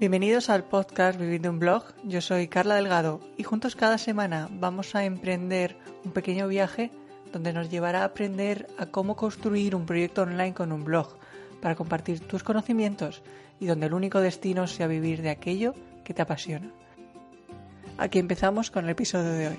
Bienvenidos al podcast Viviendo un Blog. Yo soy Carla Delgado y juntos cada semana vamos a emprender un pequeño viaje donde nos llevará a aprender a cómo construir un proyecto online con un blog para compartir tus conocimientos y donde el único destino sea vivir de aquello que te apasiona. Aquí empezamos con el episodio de hoy.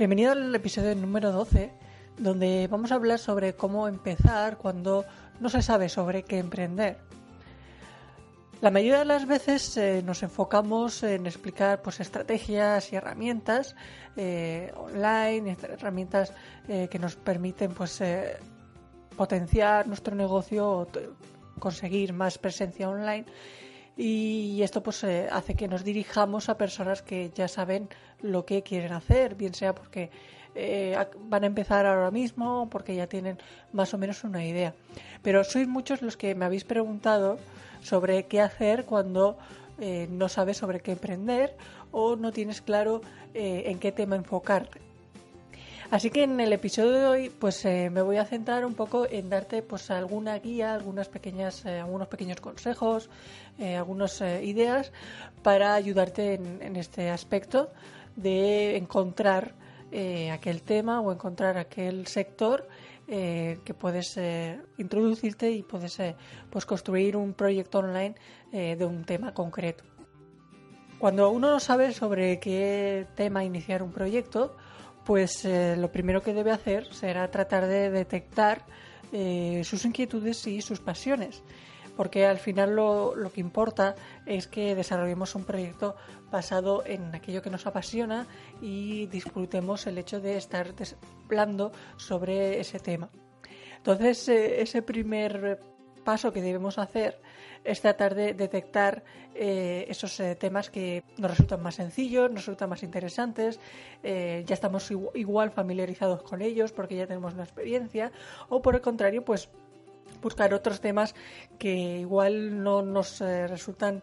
Bienvenido al episodio número 12, donde vamos a hablar sobre cómo empezar cuando no se sabe sobre qué emprender. La mayoría de las veces eh, nos enfocamos en explicar pues, estrategias y herramientas eh, online, herramientas eh, que nos permiten pues, potenciar nuestro negocio o conseguir más presencia online y esto pues eh, hace que nos dirijamos a personas que ya saben lo que quieren hacer, bien sea porque eh, van a empezar ahora mismo o porque ya tienen más o menos una idea. Pero sois muchos los que me habéis preguntado sobre qué hacer cuando eh, no sabes sobre qué emprender o no tienes claro en qué tema enfocarte. Así que en el episodio de hoy, pues eh, me voy a centrar un poco en darte pues alguna guía, algunas pequeñas, eh, algunos pequeños consejos, eh, algunas ideas para ayudarte en, este aspecto de encontrar aquel tema o encontrar aquel sector que puedes introducirte y puedes pues construir un proyecto online de un tema concreto. Cuando uno no sabe sobre qué tema iniciar un proyecto, pues eh, lo primero que debe hacer será tratar de detectar eh, sus inquietudes y sus pasiones, porque al final lo, que importa es que desarrollemos un proyecto basado en aquello que nos apasiona y disfrutemos el hecho de estar hablando sobre ese tema. Entonces, eh, ese primer paso que debemos hacer es tratar de detectar eh, esos eh, temas que nos resultan más sencillos, nos resultan más interesantes, eh, ya estamos igual familiarizados con ellos porque ya tenemos una experiencia, o por el contrario, pues buscar otros temas que igual no nos resultan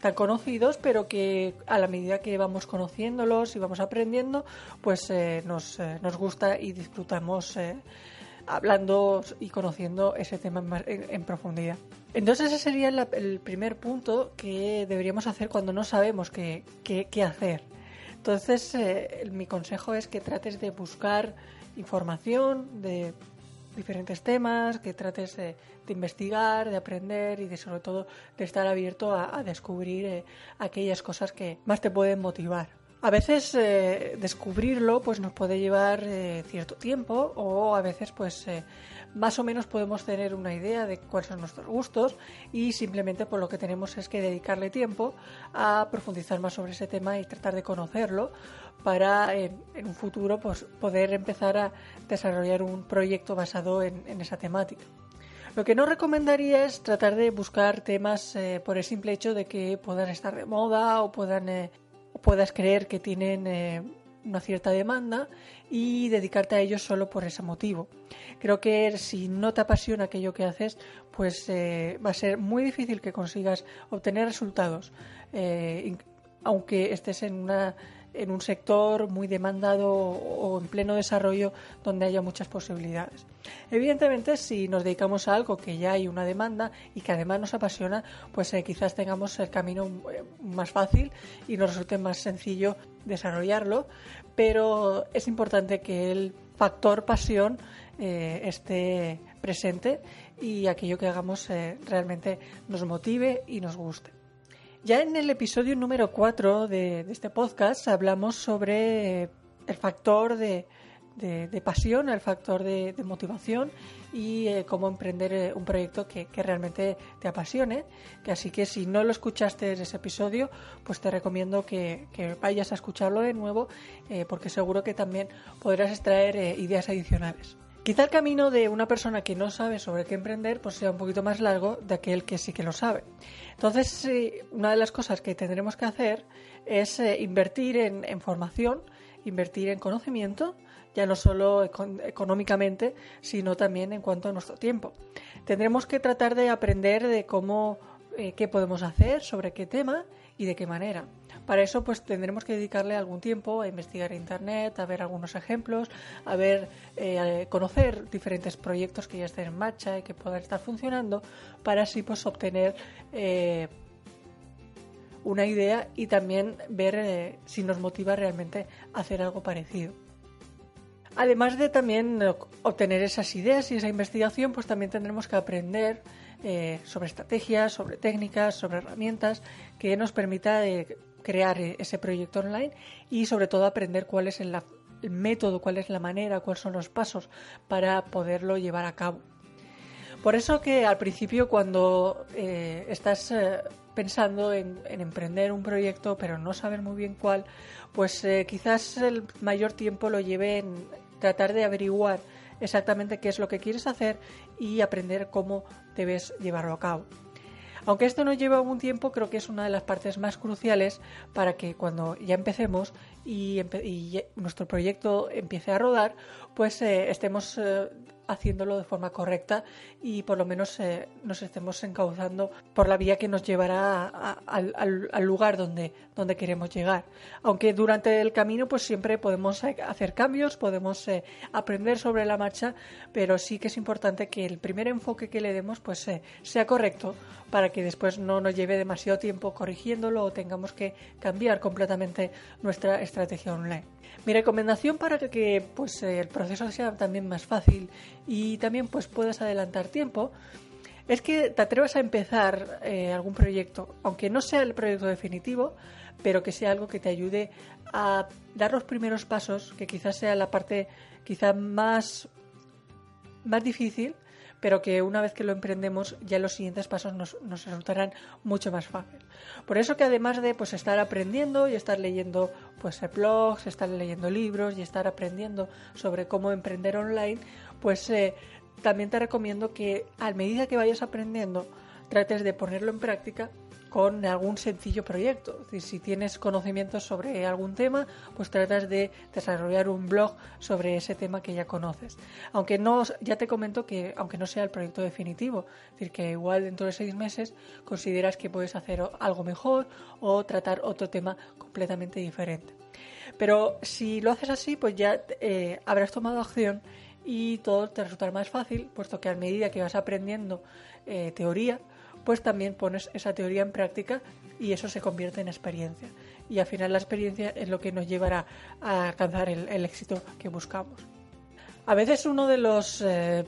tan conocidos, pero que a la medida que vamos conociéndolos y vamos aprendiendo, pues nos, nos gusta y disfrutamos hablando y conociendo ese tema en, profundidad. Entonces ese sería el primer punto que deberíamos hacer cuando no sabemos qué, qué, hacer. Entonces eh, mi consejo es que trates de buscar información de diferentes temas, que trates de, investigar, de aprender y de sobre todo de estar abierto a, descubrir eh, aquellas cosas que más te pueden motivar. A veces eh, descubrirlo pues nos puede llevar eh, cierto tiempo o a veces pues eh, más o menos podemos tener una idea de cuáles son nuestros gustos y simplemente por pues, lo que tenemos es que dedicarle tiempo a profundizar más sobre ese tema y tratar de conocerlo para en, un futuro pues poder empezar a desarrollar un proyecto basado en, en esa temática. Lo que no recomendaría es tratar de buscar temas por el simple hecho de que puedan estar de moda o puedan puedas creer que tienen eh, una cierta demanda y dedicarte a ellos solo por ese motivo. Creo que si no te apasiona aquello que haces, pues eh, va a ser muy difícil que consigas obtener resultados, eh, aunque estés en una en un sector muy demandado o en pleno desarrollo donde haya muchas posibilidades. Evidentemente, si nos dedicamos a algo que ya hay una demanda y que además nos apasiona, pues eh, quizás tengamos el camino eh, más fácil y nos resulte más sencillo desarrollarlo, pero es importante que el factor pasión eh, esté presente y aquello que hagamos realmente nos motive y nos guste. Ya en el episodio número 4 de, este podcast hablamos sobre el factor de, pasión, el factor de, motivación y eh, cómo emprender eh, un proyecto que, realmente te apasione. Que así que si no lo escuchaste ese episodio, pues te recomiendo que, vayas a escucharlo de nuevo eh, porque seguro que también podrás extraer ideas adicionales. Quizá el camino de una persona que no sabe sobre qué emprender pues sea un poquito más largo de aquel que sí que lo sabe. Entonces, una de las cosas que tendremos que hacer es eh, invertir en, formación, invertir en conocimiento, ya no solo económicamente, sino también en cuanto a nuestro tiempo. Tendremos que tratar de aprender de cómo, eh, qué podemos hacer, sobre qué tema y de qué manera. Para eso pues tendremos que dedicarle algún tiempo a investigar internet, a ver algunos ejemplos, a ver, eh, conocer diferentes proyectos que ya estén en marcha y que puedan estar funcionando para así pues obtener eh, una idea y también ver si nos motiva realmente hacer algo parecido. Además de también obtener esas ideas y esa investigación, pues también tendremos que aprender eh, sobre estrategias, sobre técnicas, sobre herramientas que nos permita eh, crear eh, ese proyecto online y sobre todo aprender cuál es el, método, cuál es la manera, cuáles son los pasos para poderlo llevar a cabo. Por eso que al principio cuando estás pensando en, emprender un proyecto pero no saber muy bien cuál, pues quizás el mayor tiempo lo lleve en tratar de averiguar exactamente qué es lo que quieres hacer y aprender cómo debes llevarlo a cabo. Aunque esto nos lleva algún tiempo, creo que es una de las partes más cruciales para que cuando ya empecemos y, nuestro proyecto empiece a rodar, pues eh, estemos eh, haciéndolo de forma correcta y por lo menos eh, nos estemos encauzando por la vía que nos llevará al, lugar donde, donde queremos llegar. Aunque durante el camino pues siempre podemos hacer cambios, podemos aprender sobre la marcha, pero sí que es importante que el primer enfoque que le demos pues sea correcto para que después no nos lleve demasiado tiempo corrigiéndolo o tengamos que cambiar completamente nuestra estrategia online. Mi recomendación para que pues, el proceso sea también más fácil y también pues, puedas adelantar tiempo es que te atrevas a empezar eh, algún proyecto, aunque no sea el proyecto definitivo, pero que sea algo que te ayude a dar los primeros pasos, que quizás sea la parte quizá más, más difícil, pero que una vez que lo emprendemos ya los siguientes pasos nos, resultarán mucho más fácil. Por eso que además de pues estar aprendiendo y estar leyendo pues blogs, estar leyendo libros y estar aprendiendo sobre cómo emprender online, pues eh, también te recomiendo que a medida que vayas aprendiendo trates de ponerlo en práctica con algún sencillo proyecto. si tienes conocimientos sobre algún tema, pues tratas de desarrollar un blog sobre ese tema que ya conoces. Aunque no, ya te comento que aunque no sea el proyecto definitivo, decir, que igual dentro de seis meses consideras que puedes hacer algo mejor o tratar otro tema completamente diferente. Pero si lo haces así, pues ya eh, habrás tomado acción y todo te resultará más fácil, puesto que a medida que vas aprendiendo eh, teoría, pues también pones esa teoría en práctica y eso se convierte en experiencia. Y al final la experiencia es lo que nos llevará a alcanzar el, éxito que buscamos. A veces uno de los eh,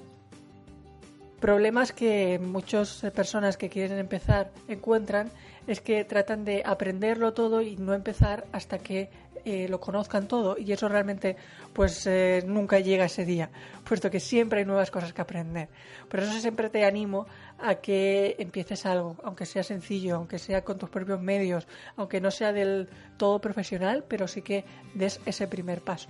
problemas que muchas personas que quieren empezar encuentran es que tratan de aprenderlo todo y no empezar hasta que eh, lo conozcan todo y eso realmente pues eh, nunca llega ese día puesto que siempre hay nuevas cosas que aprender por eso siempre te animo a que empieces algo aunque sea sencillo aunque sea con tus propios medios aunque no sea del todo profesional pero sí que des ese primer paso.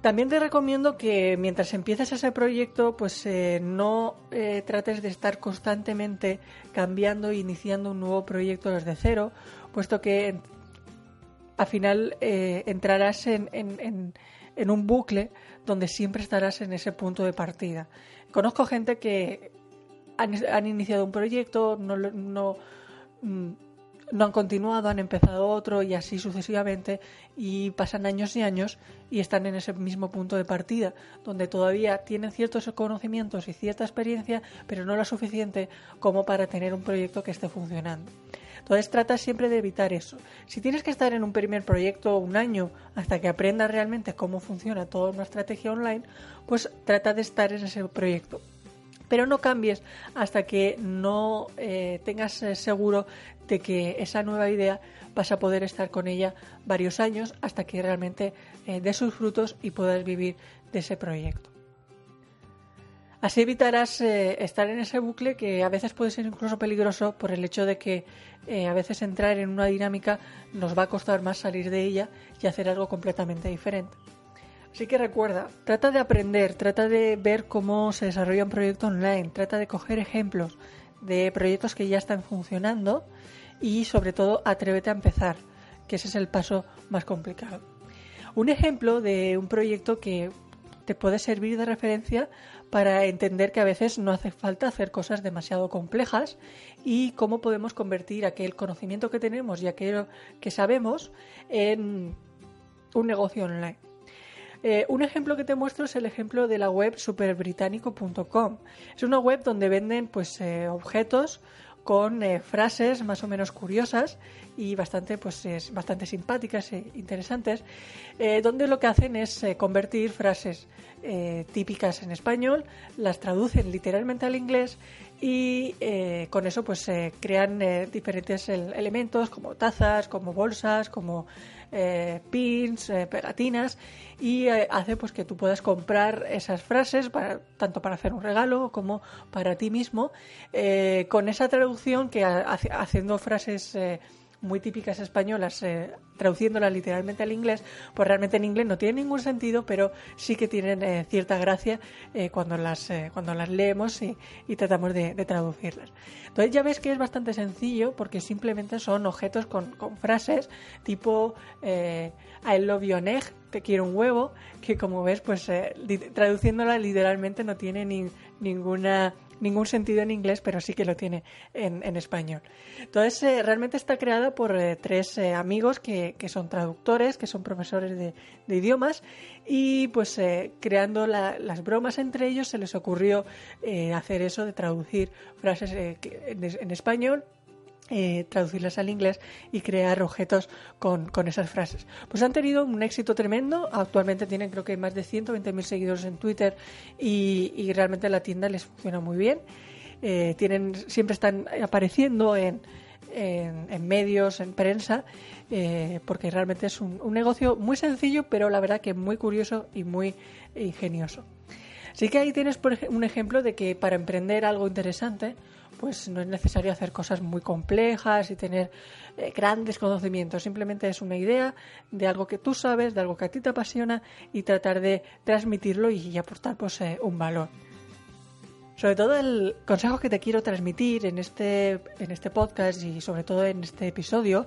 También te recomiendo que mientras empieces ese proyecto, pues eh, no eh, trates de estar constantemente cambiando e iniciando un nuevo proyecto desde cero, puesto que al final eh, entrarás en, en, un bucle donde siempre estarás en ese punto de partida. Conozco gente que han, iniciado un proyecto, no, no, mm, no han continuado, han empezado otro y así sucesivamente y pasan años y años y están en ese mismo punto de partida, donde todavía tienen ciertos conocimientos y cierta experiencia, pero no lo suficiente como para tener un proyecto que esté funcionando. Entonces trata siempre de evitar eso. Si tienes que estar en un primer proyecto un año hasta que aprendas realmente cómo funciona toda una estrategia online, pues trata de estar en ese proyecto pero no cambies hasta que no eh, tengas eh, seguro de que esa nueva idea vas a poder estar con ella varios años hasta que realmente eh, dé sus frutos y puedas vivir de ese proyecto. Así evitarás estar en ese bucle que a veces puede ser incluso peligroso por el hecho de que a veces entrar en una dinámica nos va a costar más salir de ella y hacer algo completamente diferente. Así que recuerda, trata de aprender, trata de ver cómo se desarrolla un proyecto online, trata de coger ejemplos de proyectos que ya están funcionando y sobre todo atrévete a empezar, que ese es el paso más complicado. Un ejemplo de un proyecto que te puede servir de referencia para entender que a veces no hace falta hacer cosas demasiado complejas y cómo podemos convertir aquel conocimiento que tenemos y aquello que sabemos en un negocio online. Eh, un ejemplo que te muestro es el ejemplo de la web superbritánico.com. Es una web donde venden pues eh, objetos con eh, frases más o menos curiosas y bastante pues bastante simpáticas e interesantes donde lo que hacen es convertir frases típicas en español las traducen literalmente al inglés y con eso pues crean diferentes elementos como tazas como bolsas como eh, pins, eh, pegatinas y eh, hace pues que tú puedas comprar esas frases para, tanto para hacer un regalo como para ti mismo con esa traducción que haciendo frases muy típicas españolas, eh, traduciéndolas literalmente al inglés, pues realmente en inglés no tiene ningún sentido, pero sí que tienen eh, cierta gracia eh, cuando, las, cuando las leemos y, tratamos de, traducirlas. Entonces ya ves que es bastante sencillo porque simplemente son objetos con, frases tipo I love you egg, te quiero un huevo, que como ves, pues traduciéndola literalmente no tiene ni, ninguna ningún sentido en inglés, pero sí que lo tiene en, español. Entonces, eh, realmente está creada por eh, tres eh, amigos que, son traductores, que son profesores de, idiomas, y pues creando las bromas entre ellos se les ocurrió hacer eso de traducir frases en español eh, traducirlas al inglés y crear objetos con, esas frases. Pues han tenido un éxito tremendo, actualmente tienen creo que más de 120.000 seguidores en Twitter y, realmente la tienda les funciona muy bien. Eh, tienen, siempre están apareciendo en, en, medios, en prensa, eh, porque realmente es un, un negocio muy sencillo, pero la verdad que muy curioso y muy ingenioso. Así que ahí tienes un ejemplo de que para emprender algo interesante, pues no es necesario hacer cosas muy complejas y tener eh, grandes conocimientos. Simplemente es una idea de algo que tú sabes, de algo que a ti te apasiona y tratar de transmitirlo y, aportar pues, eh, un valor. Sobre todo el consejo que te quiero transmitir en este, en este podcast y sobre todo en este episodio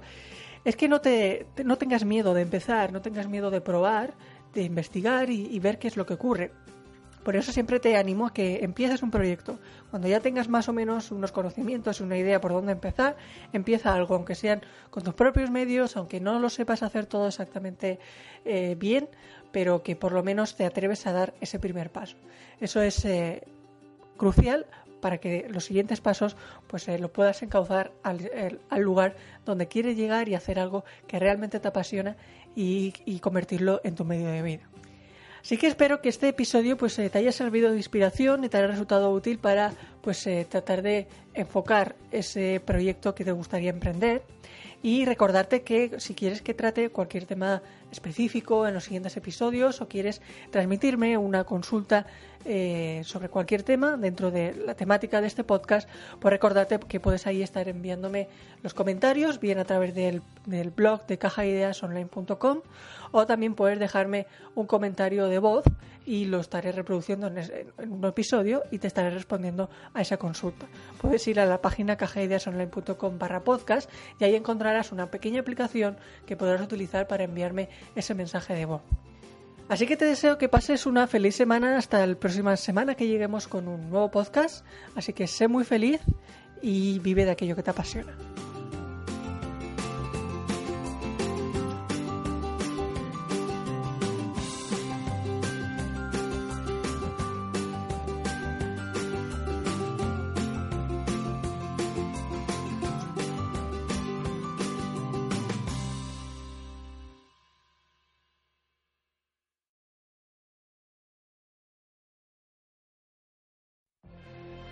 es que no, te, no tengas miedo de empezar, no tengas miedo de probar, de investigar y ver qué es lo que ocurre. Por eso siempre te animo a que empieces un proyecto. Cuando ya tengas más o menos unos conocimientos, una idea por dónde empezar, empieza algo, aunque sean con tus propios medios, aunque no lo sepas hacer todo exactamente eh, bien, pero que por lo menos te atreves a dar ese primer paso. Eso es eh, crucial para que los siguientes pasos pues eh, lo puedas encauzar al, lugar donde quieres llegar y hacer algo que realmente te apasiona y convertirlo en tu medio de vida. Así que espero que este episodio pues eh, te haya servido de inspiración y te haya resultado útil para pues eh, tratar de enfocar ese proyecto que te gustaría emprender. Y recordarte que si quieres que trate cualquier tema específico en los siguientes episodios o quieres transmitirme una consulta eh, sobre cualquier tema dentro de la temática de este podcast, pues recordarte que puedes ahí estar enviándome los comentarios, bien a través del, blog de cajaideasonline.com o también puedes dejarme un comentario de voz y lo estaré reproduciendo en, en, un episodio y te estaré respondiendo a esa consulta. Puedes ir a la página cajaideasonline.com barra podcast y ahí encontrarás una pequeña aplicación que podrás utilizar para enviarme ese mensaje de voz. Así que te deseo que pases una feliz semana hasta la próxima semana que lleguemos con un nuevo podcast. Así que sé muy feliz y vive de aquello que te apasiona.